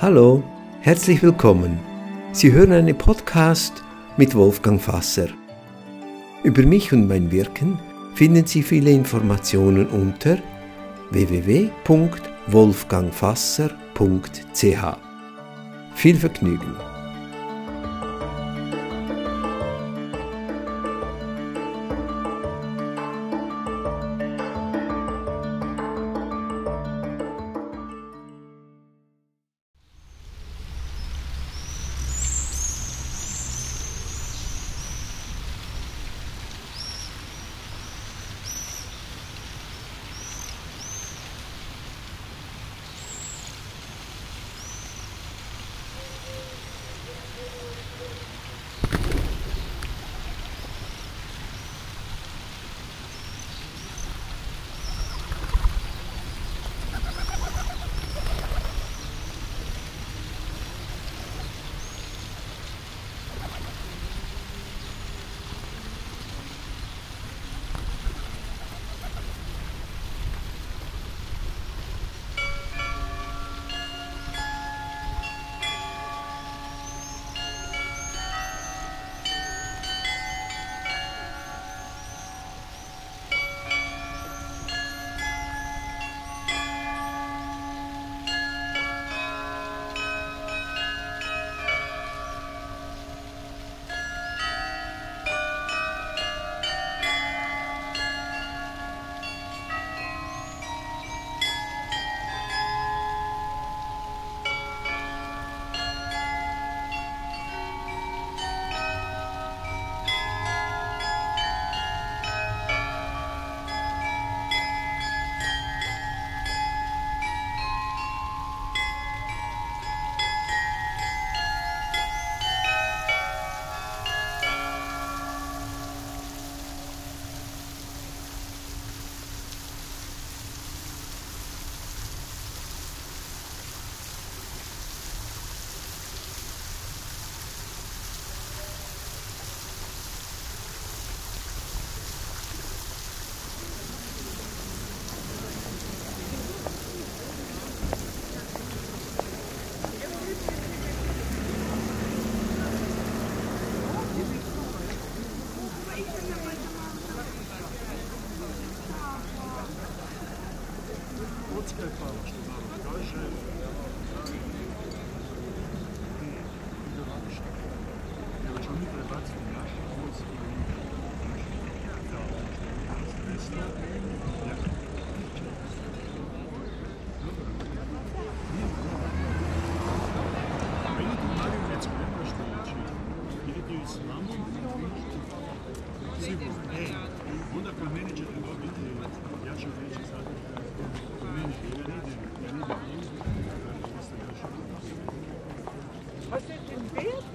Hallo, herzlich willkommen. Sie hören einen Podcast mit Wolfgang Fasser. Über mich und mein Wirken finden Sie viele Informationen unter www.wolfgangfasser.ch. Viel Vergnügen!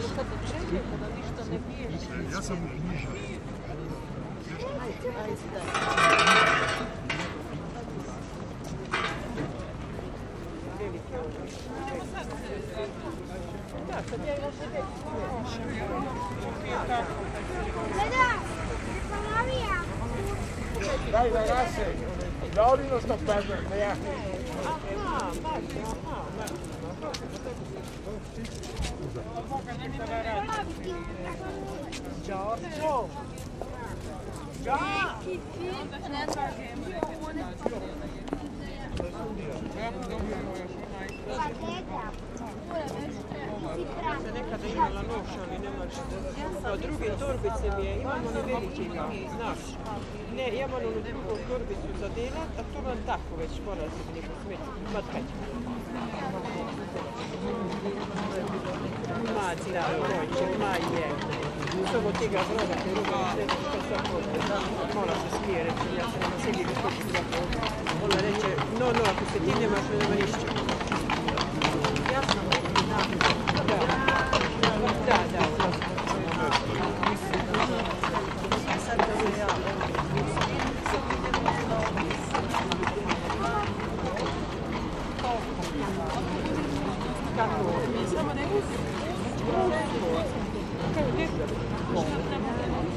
Але це дівчинки, коли ти що не вмієш. Я сам не вмію. Laurino sto bello, ne Giorgio! Giorgio! Se nekada imala noš, ali ne može. A druge torbice mi je, imam ono veliki ga, znaš. Ne, ja imam onu drugu torbicu za delat, a to vam tako već mora se mi neko smeti. Ma. Ma da, hoće, ma je. Samo ti ga vroga, te ruga, sve što sad hoće. Mola se smije, reći, ja se nema sjedi da skoči da Ona reče, no, no, ako se ti nemaš, nema ništa.